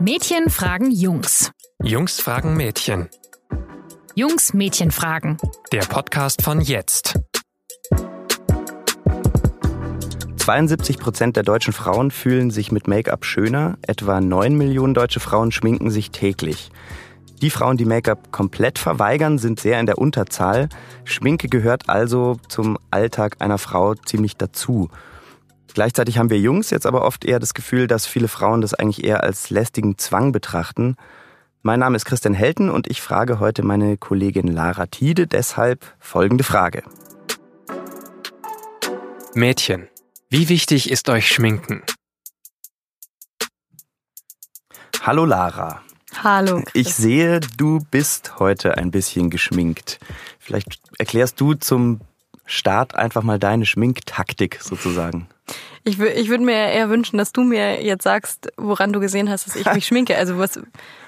Mädchen fragen Jungs. Jungs fragen Mädchen. Jungs Mädchen fragen. Der Podcast von jetzt. 72 Prozent der deutschen Frauen fühlen sich mit Make-up schöner. Etwa 9 Millionen deutsche Frauen schminken sich täglich. Die Frauen, die Make-up komplett verweigern, sind sehr in der Unterzahl. Schminke gehört also zum Alltag einer Frau ziemlich dazu. Gleichzeitig haben wir Jungs jetzt aber oft eher das Gefühl, dass viele Frauen das eigentlich eher als lästigen Zwang betrachten. Mein Name ist Christian Helten und ich frage heute meine Kollegin Lara Tiede deshalb folgende Frage. Mädchen, wie wichtig ist euch Schminken? Hallo Lara. Hallo. Ich sehe, du bist heute ein bisschen geschminkt. Vielleicht erklärst du zum Start einfach mal deine Schminktaktik sozusagen. Ich, ich würde mir eher wünschen, dass du mir jetzt sagst, woran du gesehen hast, dass ich mich schminke. Also was,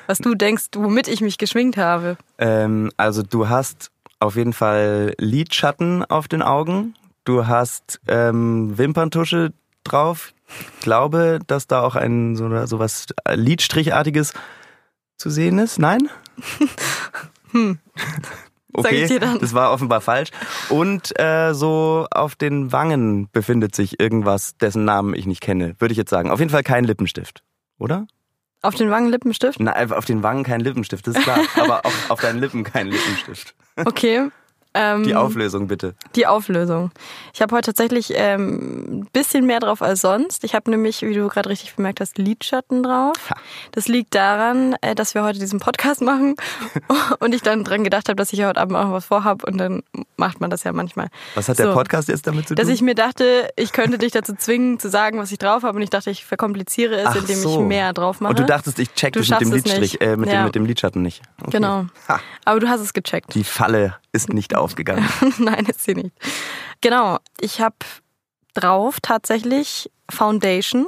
was du denkst, womit ich mich geschminkt habe. Ähm, also du hast auf jeden Fall Lidschatten auf den Augen. Du hast ähm, Wimperntusche drauf. Ich glaube, dass da auch ein so, so was Lidstrichartiges zu sehen ist. Nein? hm. Okay, das war offenbar falsch. Und äh, so auf den Wangen befindet sich irgendwas, dessen Namen ich nicht kenne, würde ich jetzt sagen. Auf jeden Fall kein Lippenstift, oder? Auf den Wangen Lippenstift? Nein, auf den Wangen kein Lippenstift, das ist klar. aber auf, auf deinen Lippen kein Lippenstift. Okay. Ähm, die Auflösung bitte. Die Auflösung. Ich habe heute tatsächlich ähm, ein bisschen mehr drauf als sonst. Ich habe nämlich, wie du gerade richtig bemerkt hast, Lidschatten drauf. Ha. Das liegt daran, äh, dass wir heute diesen Podcast machen und ich dann dran gedacht habe, dass ich heute Abend auch was vorhab und dann macht man das ja manchmal. Was hat so, der Podcast jetzt damit zu tun? Dass ich mir dachte, ich könnte dich dazu zwingen zu sagen, was ich drauf habe und ich dachte, ich verkompliziere es, Ach indem so. ich mehr drauf mache. Und du dachtest, ich check du das mit dem Lidstrich, äh, mit, ja. dem, mit dem Lidschatten nicht. Okay. Genau. Ha. Aber du hast es gecheckt. Die Falle ist nicht aufgegangen. Nein, ist sie nicht. Genau, ich habe drauf tatsächlich Foundation.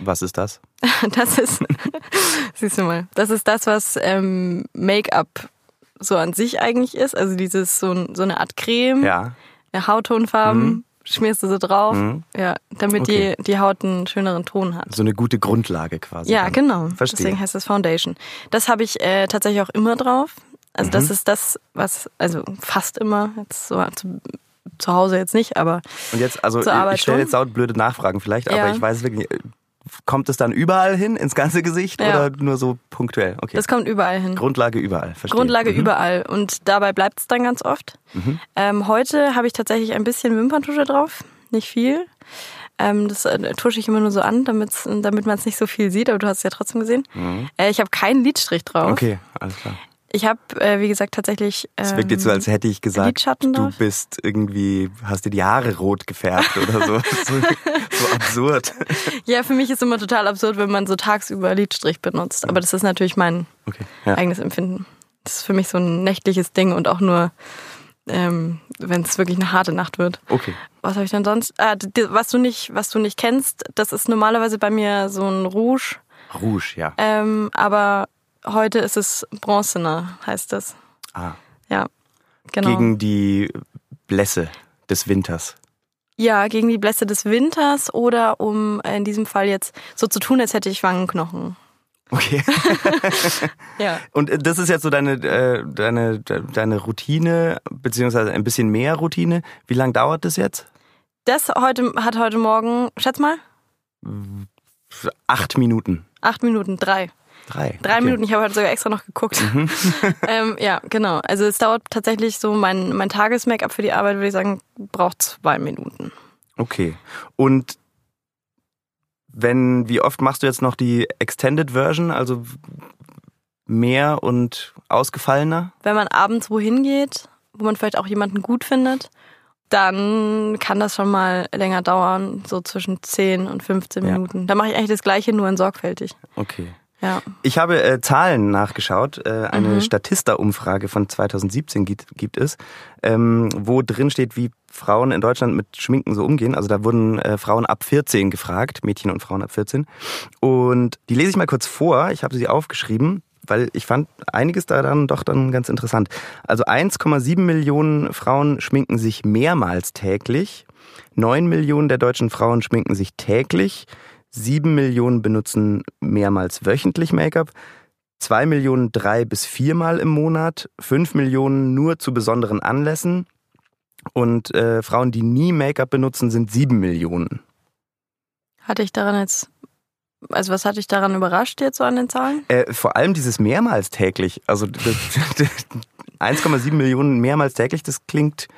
Was ist das? Das ist, siehst du mal, das ist das, was ähm, Make-up so an sich eigentlich ist. Also dieses so, so eine Art Creme, ja. Hauttonfarben. Mhm. Schmierst du so drauf, mhm. ja, damit okay. die, die Haut einen schöneren Ton hat. So eine gute Grundlage quasi. Ja, dann. genau. Verstehe. Deswegen heißt es Foundation. Das habe ich äh, tatsächlich auch immer drauf. Also mhm. das ist das, was, also fast immer, jetzt so zu, zu Hause jetzt nicht, aber. Und jetzt, also ich stelle jetzt laut blöde Nachfragen vielleicht, ja. aber ich weiß wirklich, kommt es dann überall hin, ins ganze Gesicht ja. oder nur so punktuell? Okay. Das kommt überall hin. Grundlage überall, verstehe. Grundlage mhm. überall. Und dabei bleibt es dann ganz oft. Mhm. Ähm, heute habe ich tatsächlich ein bisschen Wimperntusche drauf, nicht viel. Ähm, das äh, tusche ich immer nur so an, damit man es nicht so viel sieht, aber du hast es ja trotzdem gesehen. Mhm. Äh, ich habe keinen Lidstrich drauf. Okay, alles klar. Ich habe, äh, wie gesagt, tatsächlich. Es wirkt jetzt so, als hätte ich gesagt, du bist irgendwie, hast dir die Haare rot gefärbt oder so. so. so. absurd. Ja, für mich ist es immer total absurd, wenn man so tagsüber Lidstrich benutzt. Aber das ist natürlich mein okay, ja. eigenes Empfinden. Das ist für mich so ein nächtliches Ding und auch nur, ähm, wenn es wirklich eine harte Nacht wird. Okay. Was habe ich denn sonst? Ah, was du nicht, was du nicht kennst, das ist normalerweise bei mir so ein Rouge. Rouge, ja. Ähm, aber Heute ist es bronzener, heißt das. Ah. Ja, genau. Gegen die Blässe des Winters. Ja, gegen die Blässe des Winters oder um in diesem Fall jetzt so zu tun, als hätte ich Wangenknochen. Okay. ja. Und das ist jetzt so deine, äh, deine, deine Routine, beziehungsweise ein bisschen mehr Routine. Wie lange dauert das jetzt? Das heute hat heute Morgen, schätz mal. Acht Minuten. Acht Minuten, drei. Drei. Drei okay. Minuten, ich habe heute sogar extra noch geguckt. Mhm. ähm, ja, genau. Also es dauert tatsächlich so, mein, mein Tages-Make-up für die Arbeit, würde ich sagen, braucht zwei Minuten. Okay. Und wenn, wie oft machst du jetzt noch die Extended Version, also mehr und ausgefallener? Wenn man abends wohin geht, wo man vielleicht auch jemanden gut findet, dann kann das schon mal länger dauern, so zwischen 10 und 15 ja. Minuten. Da mache ich eigentlich das gleiche, nur in sorgfältig. Okay. Ja. Ich habe äh, Zahlen nachgeschaut. Äh, eine mhm. Statista-Umfrage von 2017 gibt, gibt es, ähm, wo drin steht, wie Frauen in Deutschland mit Schminken so umgehen. Also da wurden äh, Frauen ab 14 gefragt, Mädchen und Frauen ab 14. Und die lese ich mal kurz vor. Ich habe sie aufgeschrieben, weil ich fand einiges daran doch dann ganz interessant. Also 1,7 Millionen Frauen schminken sich mehrmals täglich. 9 Millionen der deutschen Frauen schminken sich täglich. Sieben Millionen benutzen mehrmals wöchentlich Make-up. Zwei Millionen drei bis viermal im Monat. Fünf Millionen nur zu besonderen Anlässen. Und äh, Frauen, die nie Make-up benutzen, sind sieben Millionen. Hatte ich daran jetzt, also was hatte ich daran überrascht jetzt so an den Zahlen? Äh, vor allem dieses mehrmals täglich. Also 1,7 Millionen mehrmals täglich, das klingt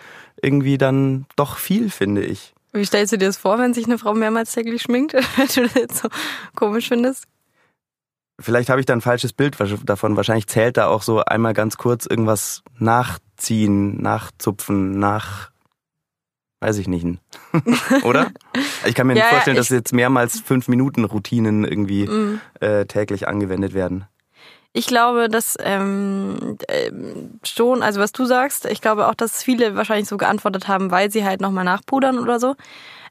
irgendwie dann doch viel, finde ich. Wie stellst du dir das vor, wenn sich eine Frau mehrmals täglich schminkt, wenn du das jetzt so komisch findest? Vielleicht habe ich da ein falsches Bild davon. Wahrscheinlich zählt da auch so einmal ganz kurz irgendwas nachziehen, nachzupfen, nach, weiß ich nicht. Oder? Ich kann mir nicht ja, vorstellen, dass jetzt mehrmals fünf Minuten Routinen irgendwie mm. äh, täglich angewendet werden. Ich glaube, dass ähm, äh, schon, also was du sagst, ich glaube auch, dass viele wahrscheinlich so geantwortet haben, weil sie halt nochmal nachpudern oder so.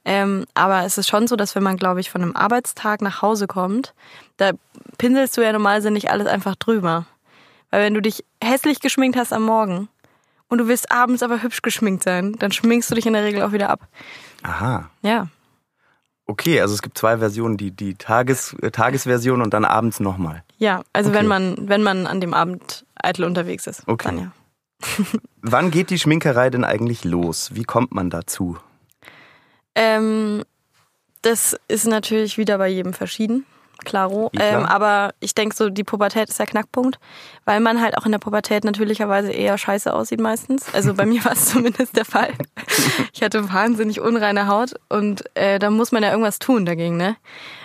Ähm, aber es ist schon so, dass wenn man, glaube ich, von einem Arbeitstag nach Hause kommt, da pinselst du ja normalerweise nicht alles einfach drüber. Weil wenn du dich hässlich geschminkt hast am Morgen und du willst abends aber hübsch geschminkt sein, dann schminkst du dich in der Regel auch wieder ab. Aha. Ja. Okay, also es gibt zwei Versionen, die, die Tages, äh, Tagesversion und dann abends nochmal. Ja, also okay. wenn man, wenn man an dem Abend eitel unterwegs ist. Okay. Dann ja. Wann geht die Schminkerei denn eigentlich los? Wie kommt man dazu? Ähm, das ist natürlich wieder bei jedem verschieden klaro. Ähm, aber ich denke so, die Pubertät ist der Knackpunkt, weil man halt auch in der Pubertät natürlicherweise eher scheiße aussieht meistens. Also bei mir war es zumindest der Fall. Ich hatte wahnsinnig unreine Haut und äh, da muss man ja irgendwas tun dagegen, ne?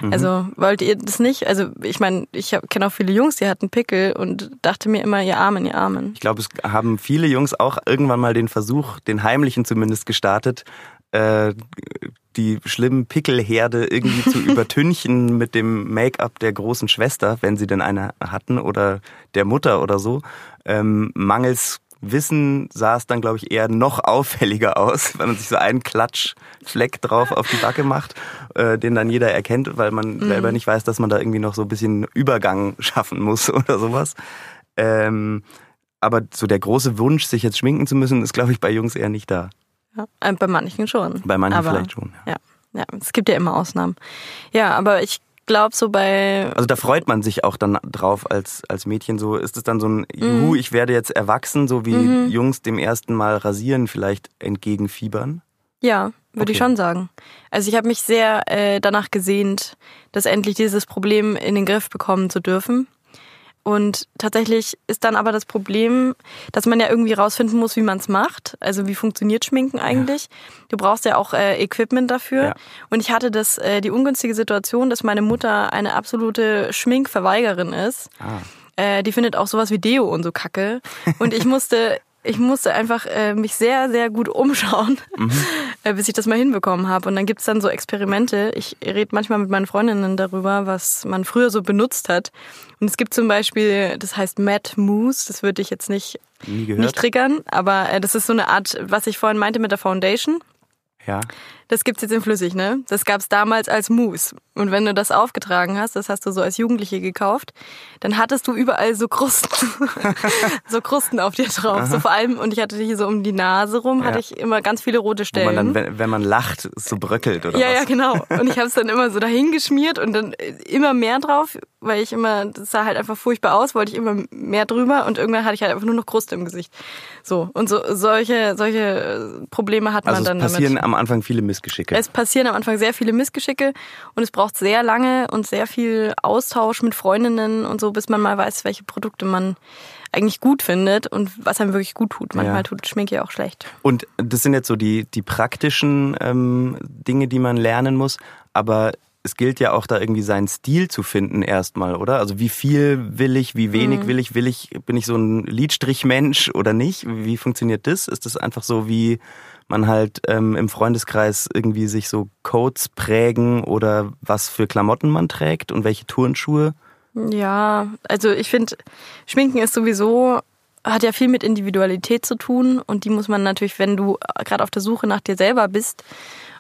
Mhm. Also wollt ihr das nicht? Also ich meine, ich kenne auch viele Jungs, die hatten Pickel und dachte mir immer, ihr Armen, ihr Armen. Ich glaube, es haben viele Jungs auch irgendwann mal den Versuch, den heimlichen zumindest gestartet, äh, die schlimmen Pickelherde irgendwie zu übertünchen mit dem Make-up der großen Schwester, wenn sie denn eine hatten, oder der Mutter oder so. Ähm, mangels Wissen sah es dann, glaube ich, eher noch auffälliger aus, wenn man sich so einen Klatschfleck drauf auf die Backe macht, äh, den dann jeder erkennt, weil man mhm. selber nicht weiß, dass man da irgendwie noch so ein bisschen Übergang schaffen muss oder sowas. Ähm, aber so der große Wunsch, sich jetzt schminken zu müssen, ist, glaube ich, bei Jungs eher nicht da. Ja, äh, bei manchen schon. Bei manchen aber, vielleicht schon. Ja. ja. ja, es gibt ja immer Ausnahmen. Ja, aber ich glaube so bei. Also da freut man sich auch dann drauf als, als Mädchen so. Ist es dann so ein, juhu, mhm. ich werde jetzt erwachsen, so wie mhm. Jungs dem ersten Mal rasieren vielleicht entgegenfiebern? Ja, würde okay. ich schon sagen. Also ich habe mich sehr äh, danach gesehnt, dass endlich dieses Problem in den Griff bekommen zu dürfen. Und tatsächlich ist dann aber das Problem, dass man ja irgendwie rausfinden muss, wie man es macht. Also wie funktioniert Schminken eigentlich? Ja. Du brauchst ja auch äh, Equipment dafür. Ja. Und ich hatte das äh, die ungünstige Situation, dass meine Mutter eine absolute Schminkverweigerin ist. Ah. Äh, die findet auch sowas wie Deo und so Kacke. Und ich musste ich musste einfach äh, mich sehr, sehr gut umschauen, mhm. äh, bis ich das mal hinbekommen habe. Und dann gibt's dann so Experimente. Ich rede manchmal mit meinen Freundinnen darüber, was man früher so benutzt hat. Und es gibt zum Beispiel, das heißt Matte Mousse, das würde ich jetzt nicht, nicht triggern, aber äh, das ist so eine Art, was ich vorhin meinte mit der Foundation. Ja. Das gibt's jetzt in Flüssig, ne? Das gab's damals als Mousse. Und wenn du das aufgetragen hast, das hast du so als Jugendliche gekauft, dann hattest du überall so Krusten, so Krusten auf dir drauf. So vor allem, und ich hatte hier so um die Nase rum, ja. hatte ich immer ganz viele rote Stellen. Wo man dann, wenn, wenn man lacht, so bröckelt oder ja, was? Ja, ja, genau. Und ich habe es dann immer so dahin geschmiert und dann immer mehr drauf, weil ich immer, das sah halt einfach furchtbar aus, wollte ich immer mehr drüber und irgendwann hatte ich halt einfach nur noch Kruste im Gesicht. So. Und so, solche, solche Probleme hat man also dann es passieren damit. am Anfang viele Missgeschicke. Es passieren am Anfang sehr viele Missgeschicke und es braucht sehr lange und sehr viel Austausch mit Freundinnen und so, bis man mal weiß, welche Produkte man eigentlich gut findet und was einem wirklich gut tut. Manchmal ja. tut Schminke ja auch schlecht. Und das sind jetzt so die, die praktischen ähm, Dinge, die man lernen muss. Aber es gilt ja auch da irgendwie seinen Stil zu finden erstmal, oder? Also wie viel will ich, wie wenig mhm. will ich, will ich, bin ich so ein Lidstrichmensch oder nicht? Wie funktioniert das? Ist das einfach so wie man halt ähm, im Freundeskreis irgendwie sich so Codes prägen oder was für Klamotten man trägt und welche Turnschuhe? Ja, also ich finde, Schminken ist sowieso, hat ja viel mit Individualität zu tun und die muss man natürlich, wenn du gerade auf der Suche nach dir selber bist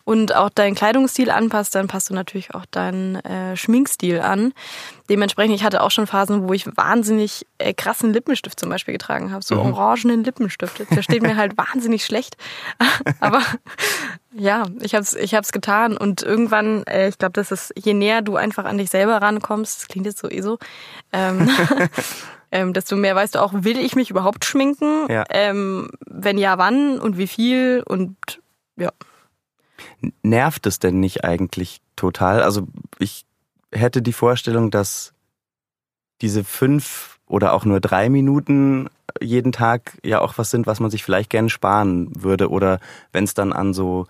und auch deinen Kleidungsstil anpasst, dann passt du natürlich auch deinen äh, Schminkstil an. Dementsprechend, ich hatte auch schon Phasen, wo ich wahnsinnig äh, krassen Lippenstift zum Beispiel getragen habe, so mhm. orangenen Lippenstift. Der steht mir halt wahnsinnig schlecht. Aber ja, ich habe es ich hab's getan und irgendwann, äh, ich glaube, das ist, je näher du einfach an dich selber rankommst, das klingt jetzt so eh so, ähm, ähm, desto mehr weißt du auch, will ich mich überhaupt schminken? Ja. Ähm, wenn ja, wann und wie viel und ja. Nervt es denn nicht eigentlich total? Also ich hätte die Vorstellung, dass diese fünf oder auch nur drei Minuten jeden Tag ja auch was sind, was man sich vielleicht gerne sparen würde. Oder wenn es dann an so,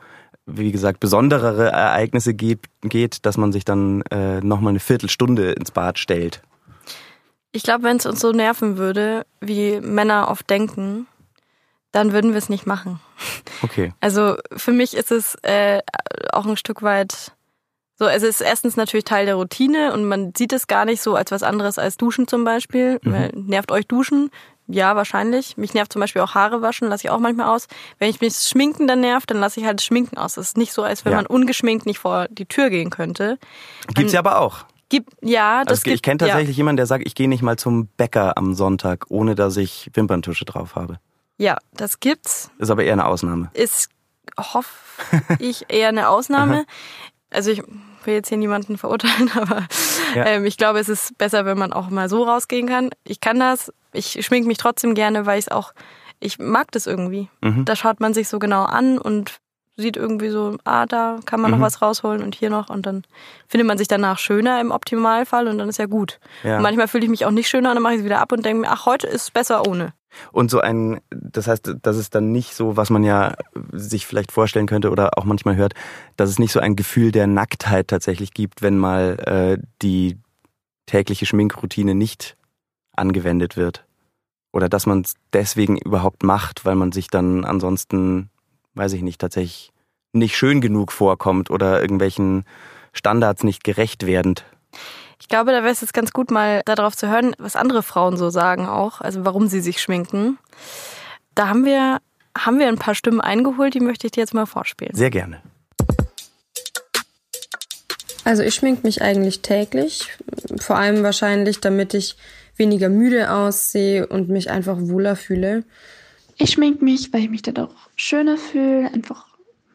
wie gesagt, besonderere Ereignisse geht, dass man sich dann äh, nochmal eine Viertelstunde ins Bad stellt. Ich glaube, wenn es uns so nerven würde, wie Männer oft denken, dann würden wir es nicht machen. Okay. Also für mich ist es äh, auch ein Stück weit so, es ist erstens natürlich Teil der Routine und man sieht es gar nicht so als was anderes als Duschen zum Beispiel. Mhm. Nervt euch Duschen? Ja, wahrscheinlich. Mich nervt zum Beispiel auch Haare waschen, lasse ich auch manchmal aus. Wenn ich mich schminken dann nervt, dann lasse ich halt das Schminken aus. Das ist nicht so, als wenn ja. man ungeschminkt nicht vor die Tür gehen könnte. Gibt's ja aber auch. Gibt, ja, das also ich kenne tatsächlich ja. jemanden, der sagt, ich gehe nicht mal zum Bäcker am Sonntag, ohne dass ich Wimperntusche drauf habe. Ja, das gibt's. Ist aber eher eine Ausnahme. Ist, hoffe ich, eher eine Ausnahme. also ich will jetzt hier niemanden verurteilen, aber ja. ähm, ich glaube, es ist besser, wenn man auch mal so rausgehen kann. Ich kann das. Ich schminke mich trotzdem gerne, weil ich es auch, ich mag das irgendwie. Mhm. Da schaut man sich so genau an und sieht irgendwie so, ah, da kann man mhm. noch was rausholen und hier noch und dann findet man sich danach schöner im Optimalfall und dann ist ja gut. Ja. manchmal fühle ich mich auch nicht schöner und dann mache ich es wieder ab und denke mir, ach, heute ist es besser ohne. Und so ein, das heißt, das ist dann nicht so, was man ja sich vielleicht vorstellen könnte oder auch manchmal hört, dass es nicht so ein Gefühl der Nacktheit tatsächlich gibt, wenn mal äh, die tägliche Schminkroutine nicht angewendet wird. Oder dass man es deswegen überhaupt macht, weil man sich dann ansonsten weiß ich nicht, tatsächlich nicht schön genug vorkommt oder irgendwelchen Standards nicht gerecht werdend. Ich glaube, da wäre es jetzt ganz gut, mal darauf zu hören, was andere Frauen so sagen auch, also warum sie sich schminken. Da haben wir, haben wir ein paar Stimmen eingeholt, die möchte ich dir jetzt mal vorspielen. Sehr gerne. Also ich schmink mich eigentlich täglich, vor allem wahrscheinlich, damit ich weniger müde aussehe und mich einfach wohler fühle. Ich schmink mich, weil ich mich dann auch schöner fühle. Einfach,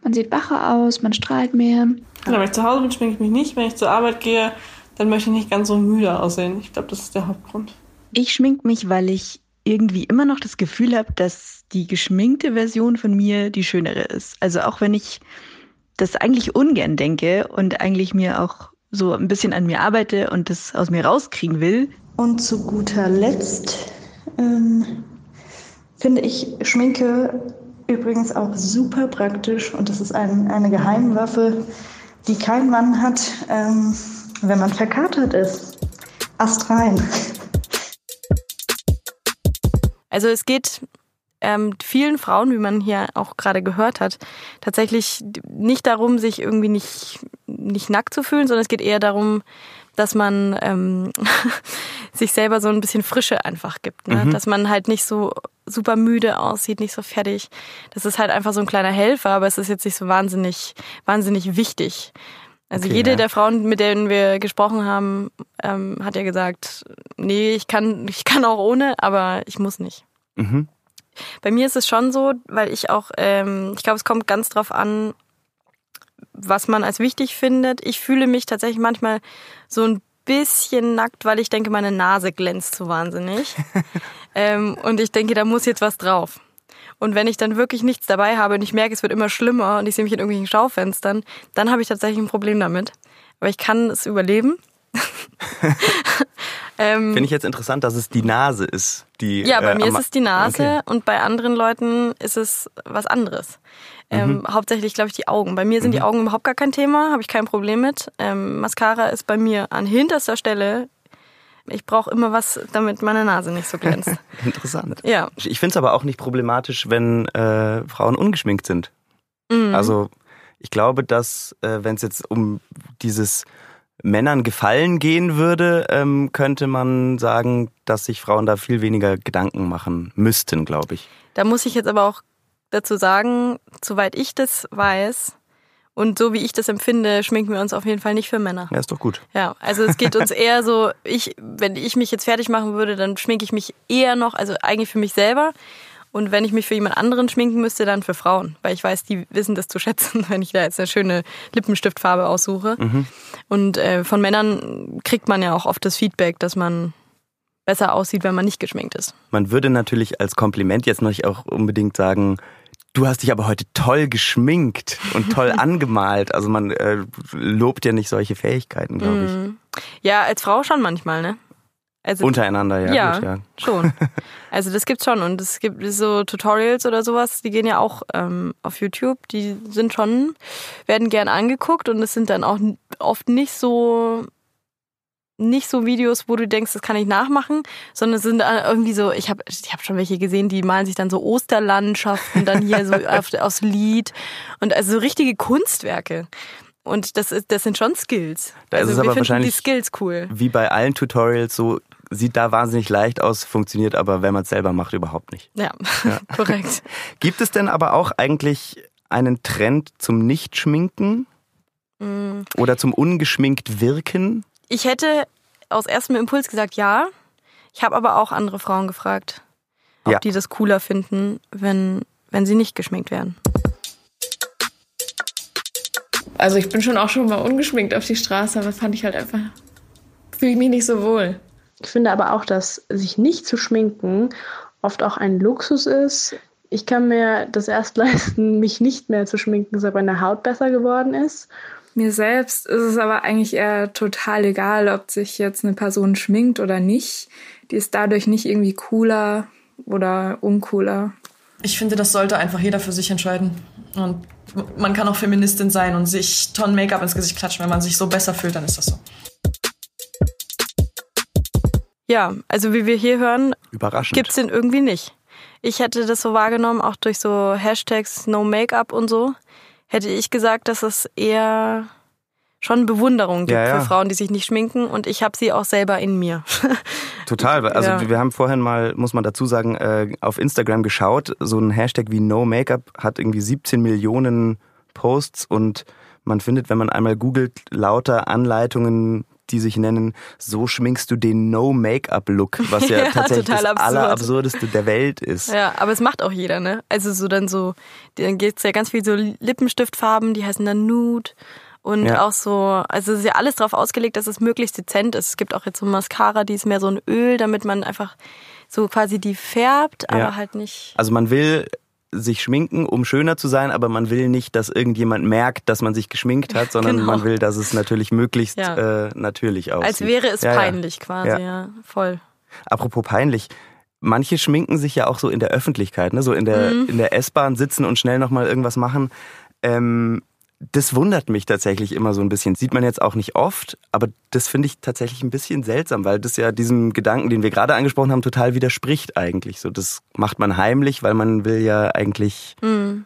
man sieht wacher aus, man strahlt mehr. Genau, wenn ich zu Hause bin, schminke ich mich nicht. Wenn ich zur Arbeit gehe, dann möchte ich nicht ganz so müde aussehen. Ich glaube, das ist der Hauptgrund. Ich schmink mich, weil ich irgendwie immer noch das Gefühl habe, dass die geschminkte Version von mir die schönere ist. Also auch wenn ich das eigentlich ungern denke und eigentlich mir auch so ein bisschen an mir arbeite und das aus mir rauskriegen will. Und zu guter Letzt ähm, finde ich Schminke übrigens auch super praktisch und das ist ein, eine Geheimwaffe, die kein Mann hat, ähm, wenn man verkatert ist. Ast rein. Also es geht ähm, vielen Frauen, wie man hier auch gerade gehört hat, tatsächlich nicht darum, sich irgendwie nicht, nicht nackt zu fühlen, sondern es geht eher darum, dass man ähm, sich selber so ein bisschen Frische einfach gibt. Ne? Mhm. Dass man halt nicht so super müde aussieht, nicht so fertig. Das ist halt einfach so ein kleiner Helfer, aber es ist jetzt nicht so wahnsinnig, wahnsinnig wichtig. Also okay, jede ja. der Frauen, mit denen wir gesprochen haben, ähm, hat ja gesagt, nee, ich kann, ich kann auch ohne, aber ich muss nicht. Mhm. Bei mir ist es schon so, weil ich auch, ähm, ich glaube, es kommt ganz drauf an, was man als wichtig findet. Ich fühle mich tatsächlich manchmal so ein bisschen nackt, weil ich denke, meine Nase glänzt so wahnsinnig. ähm, und ich denke, da muss jetzt was drauf. Und wenn ich dann wirklich nichts dabei habe und ich merke, es wird immer schlimmer und ich sehe mich in irgendwelchen Schaufenstern, dann habe ich tatsächlich ein Problem damit. Aber ich kann es überleben. ähm, Finde ich jetzt interessant, dass es die Nase ist, die. Ja, bei äh, mir ist es die Nase okay. und bei anderen Leuten ist es was anderes. Ähm, mhm. Hauptsächlich, glaube ich, die Augen. Bei mir sind mhm. die Augen überhaupt gar kein Thema, habe ich kein Problem mit. Ähm, Mascara ist bei mir an hinterster Stelle. Ich brauche immer was, damit meine Nase nicht so glänzt. Interessant. Ja. Ich finde es aber auch nicht problematisch, wenn äh, Frauen ungeschminkt sind. Mhm. Also ich glaube, dass äh, wenn es jetzt um dieses Männern gefallen gehen würde, ähm, könnte man sagen, dass sich Frauen da viel weniger Gedanken machen müssten, glaube ich. Da muss ich jetzt aber auch dazu sagen, soweit ich das weiß Und so wie ich das empfinde, schminken wir uns auf jeden Fall nicht für Männer. Ja, ist doch gut. Ja, also es geht uns eher so, ich, wenn ich mich jetzt fertig machen würde, dann schminke ich mich eher noch, also eigentlich für mich selber. Und wenn ich mich für jemand anderen schminken müsste, dann für Frauen. Weil ich weiß, die wissen das zu schätzen, wenn ich da jetzt eine schöne Lippenstiftfarbe aussuche. Mhm. Und äh, von Männern kriegt man ja auch oft das Feedback, dass man besser aussieht, wenn man nicht geschminkt ist. Man würde natürlich als Kompliment jetzt noch nicht auch unbedingt sagen, du hast dich aber heute toll geschminkt und toll angemalt. Also man äh, lobt ja nicht solche Fähigkeiten, glaube ich. Mhm. Ja, als Frau schon manchmal, ne? Also, Untereinander, ja. ja, gut, ja. schon. Also das gibt's schon und es gibt so Tutorials oder sowas, die gehen ja auch ähm, auf YouTube. Die sind schon werden gern angeguckt und es sind dann auch oft nicht so nicht so Videos, wo du denkst, das kann ich nachmachen, sondern es sind äh, irgendwie so, ich habe ich hab schon welche gesehen, die malen sich dann so Osterlandschaften, dann hier so auf, aufs Lied und also so richtige Kunstwerke. Und das, ist, das sind schon Skills. Da ist also es wir aber finden wahrscheinlich die Skills cool. Wie bei allen Tutorials so, sieht da wahnsinnig leicht aus, funktioniert aber, wenn man es selber macht, überhaupt nicht. Ja, korrekt. Gibt es denn aber auch eigentlich einen Trend zum Nicht-Schminken Mm. oder zum ungeschminkt Wirken? Ich hätte aus erstem Impuls gesagt, ja. Ich habe aber auch andere Frauen gefragt, ob Ja. die das cooler finden, wenn, wenn sie nicht geschminkt werden. Also ich bin schon auch schon mal ungeschminkt auf die Straße, aber fand ich halt einfach, fühle ich mich nicht so wohl. Ich finde aber auch, dass sich nicht zu schminken oft auch ein Luxus ist. Ich kann mir das erst leisten, mich nicht mehr zu schminken, seit meine Haut besser geworden ist. Mir selbst ist es aber eigentlich eher total egal, ob sich jetzt eine Person schminkt oder nicht. Die ist dadurch nicht irgendwie cooler oder uncooler. Ich finde, das sollte einfach jeder für sich entscheiden. Und man kann auch Feministin sein und sich Tonnen Make-up ins Gesicht klatschen. Wenn man sich so besser fühlt, dann ist das so. Ja, also wie wir hier hören, Überraschend. gibt's den irgendwie nicht. Ich hätte das so wahrgenommen, auch durch so Hashtags No Make-up und so, hätte ich gesagt, dass es eher schon Bewunderung gibt Ja, ja. für Frauen, die sich nicht schminken und ich habe sie auch selber in mir. Total. Also Ja. wir haben vorhin mal, muss man dazu sagen, äh, auf Instagram geschaut. So ein Hashtag wie No Makeup hat irgendwie 17 Millionen Posts und man findet, wenn man einmal googelt, lauter Anleitungen, die sich nennen, so schminkst du den No Make-up Look, was ja, Ja, tatsächlich das absurd. allerabsurdeste der Welt ist. Ja, aber es macht auch jeder, ne? Also so dann so, dann gibt's ja ganz viel so Lippenstiftfarben, die heißen dann Nude. Und Ja. auch so, also es ist ja alles darauf ausgelegt, dass es möglichst dezent ist. Es gibt auch jetzt so Mascara, die ist mehr so ein Öl, damit man einfach so quasi die färbt, aber Ja. halt nicht. Also man will sich schminken, um schöner zu sein, aber man will nicht, dass irgendjemand merkt, dass man sich geschminkt hat, sondern Genau. man will, dass es natürlich möglichst Ja. äh, natürlich aussieht. Als wäre es Ja, ja. peinlich quasi, Ja. ja. Voll. Apropos peinlich. Manche schminken sich ja auch so in der Öffentlichkeit, ne? so in der, Mhm. in der S-Bahn sitzen und schnell nochmal irgendwas machen. Ähm, das wundert mich tatsächlich immer so ein bisschen. Sieht man jetzt auch nicht oft, aber das finde ich tatsächlich ein bisschen seltsam, weil das ja diesem Gedanken, den wir gerade angesprochen haben, total widerspricht eigentlich. So, das macht man heimlich, weil man will ja eigentlich Mhm.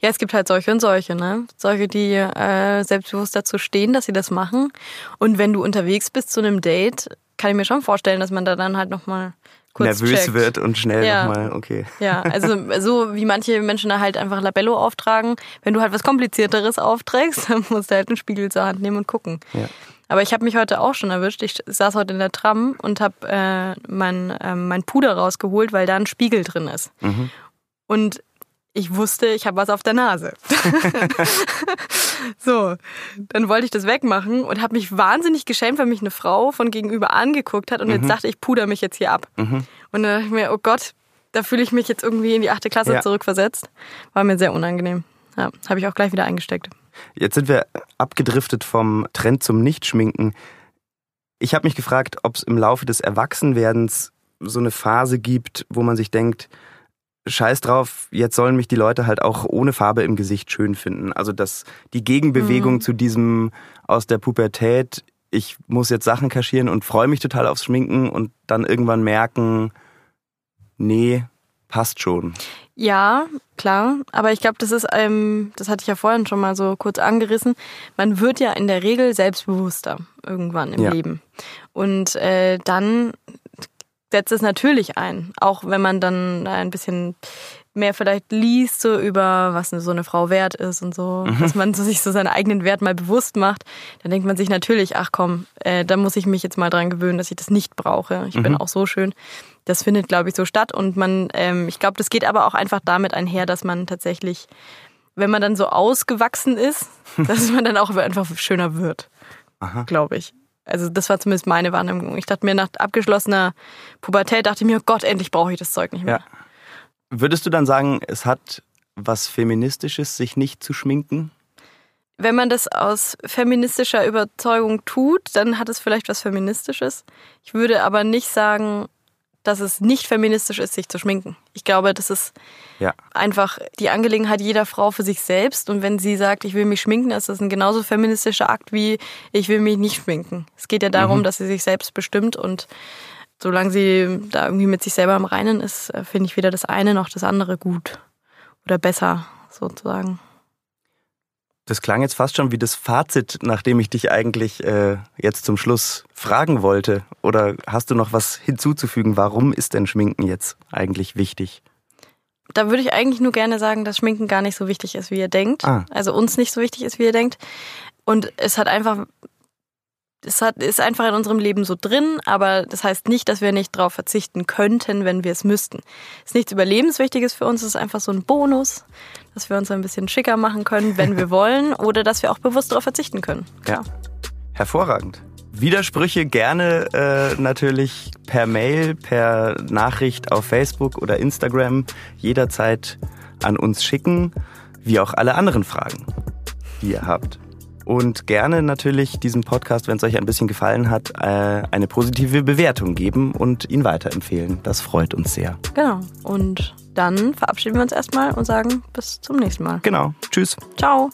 Ja, es gibt halt solche und solche, ne? Solche, die äh, selbstbewusst dazu stehen, dass sie das machen. Und wenn du unterwegs bist zu einem Date, kann ich mir schon vorstellen, dass man da dann halt nochmal kurz nervös checkt. wird und schnell Ja. nochmal, okay. Ja, also so wie manche Menschen da halt einfach Labello auftragen. Wenn du halt was komplizierteres aufträgst, dann musst du halt einen Spiegel zur Hand nehmen und gucken. Ja. Aber ich habe mich heute auch schon erwischt. Ich saß heute in der Tram und habe äh, mein, ähm, mein Puder rausgeholt, weil da ein Spiegel drin ist. Mhm. Und ich wusste, ich habe was auf der Nase. so, dann wollte ich das wegmachen und habe mich wahnsinnig geschämt, weil mich eine Frau von gegenüber angeguckt hat und jetzt Mhm. dachte ich, puder mich jetzt hier ab. Mhm. Und dann dachte ich mir, oh Gott, da fühle ich mich jetzt irgendwie in die achte Klasse Ja. zurückversetzt. War mir sehr unangenehm. Ja, habe ich auch gleich wieder eingesteckt. Jetzt sind wir abgedriftet vom Trend zum Nichtschminken. Ich habe mich gefragt, ob es im Laufe des Erwachsenwerdens so eine Phase gibt, wo man sich denkt, scheiß drauf, jetzt sollen mich die Leute halt auch ohne Farbe im Gesicht schön finden. Also dass die Gegenbewegung Mhm. zu diesem aus der Pubertät, ich muss jetzt Sachen kaschieren und freue mich total aufs Schminken und dann irgendwann merken, nee, passt schon. Ja, klar. Aber ich glaube, das ist, ähm, das hatte ich ja vorhin schon mal so kurz angerissen. Man wird ja in der Regel selbstbewusster irgendwann im Ja. Leben. Und äh, dann setzt es natürlich ein. Auch wenn man dann ein bisschen mehr vielleicht liest so über, was so eine Frau wert ist und so, mhm. dass man so sich so seinen eigenen Wert mal bewusst macht, dann denkt man sich natürlich, ach komm, äh, da muss ich mich jetzt mal dran gewöhnen, dass ich das nicht brauche. Ich mhm. bin auch so schön. Das findet, glaube ich, so statt und man, ähm, ich glaube, das geht aber auch einfach damit einher, dass man tatsächlich, wenn man dann so ausgewachsen ist, dass man dann auch einfach schöner wird, glaube ich. Also das war zumindest meine Wahrnehmung. Ich dachte mir nach abgeschlossener Pubertät, dachte ich mir, Gott, endlich brauche ich das Zeug nicht mehr. Ja. Würdest du dann sagen, es hat was Feministisches, sich nicht zu schminken? Wenn man das aus feministischer Überzeugung tut, dann hat es vielleicht was Feministisches. Ich würde aber nicht sagen, dass es nicht feministisch ist, sich zu schminken. Ich glaube, das ist ja. einfach die Angelegenheit jeder Frau für sich selbst. Und wenn sie sagt, ich will mich schminken, ist das ein genauso feministischer Akt wie ich will mich nicht schminken. Es geht ja darum, mhm. dass sie sich selbst bestimmt und solange sie da irgendwie mit sich selber im Reinen ist, äh, finde ich weder das eine noch das andere gut oder besser sozusagen. Das klang jetzt fast schon wie das Fazit, nachdem ich dich eigentlich äh, jetzt zum Schluss fragen wollte. Oder hast du noch was hinzuzufügen? Warum ist denn Schminken jetzt eigentlich wichtig? Da würde ich eigentlich nur gerne sagen, dass Schminken gar nicht so wichtig ist, wie ihr denkt. Ah. Also uns nicht so wichtig ist, wie ihr denkt. Und es hat einfach es hat, ist einfach in unserem Leben so drin, aber das heißt nicht, dass wir nicht darauf verzichten könnten, wenn wir es müssten. Es ist nichts Überlebenswichtiges für uns, es ist einfach so ein Bonus, dass wir uns ein bisschen schicker machen können, wenn wir wollen, oder dass wir auch bewusst darauf verzichten können. Klar. Ja, hervorragend. Widersprüche gerne äh, natürlich per Mail, per Nachricht auf Facebook oder Instagram jederzeit an uns schicken, wie auch alle anderen Fragen, die ihr habt. Und gerne natürlich diesem Podcast, wenn es euch ein bisschen gefallen hat, äh, eine positive Bewertung geben und ihn weiterempfehlen. Das freut uns sehr. Genau. Und dann verabschieden wir uns erstmal und sagen bis zum nächsten Mal. Genau. Tschüss. Ciao.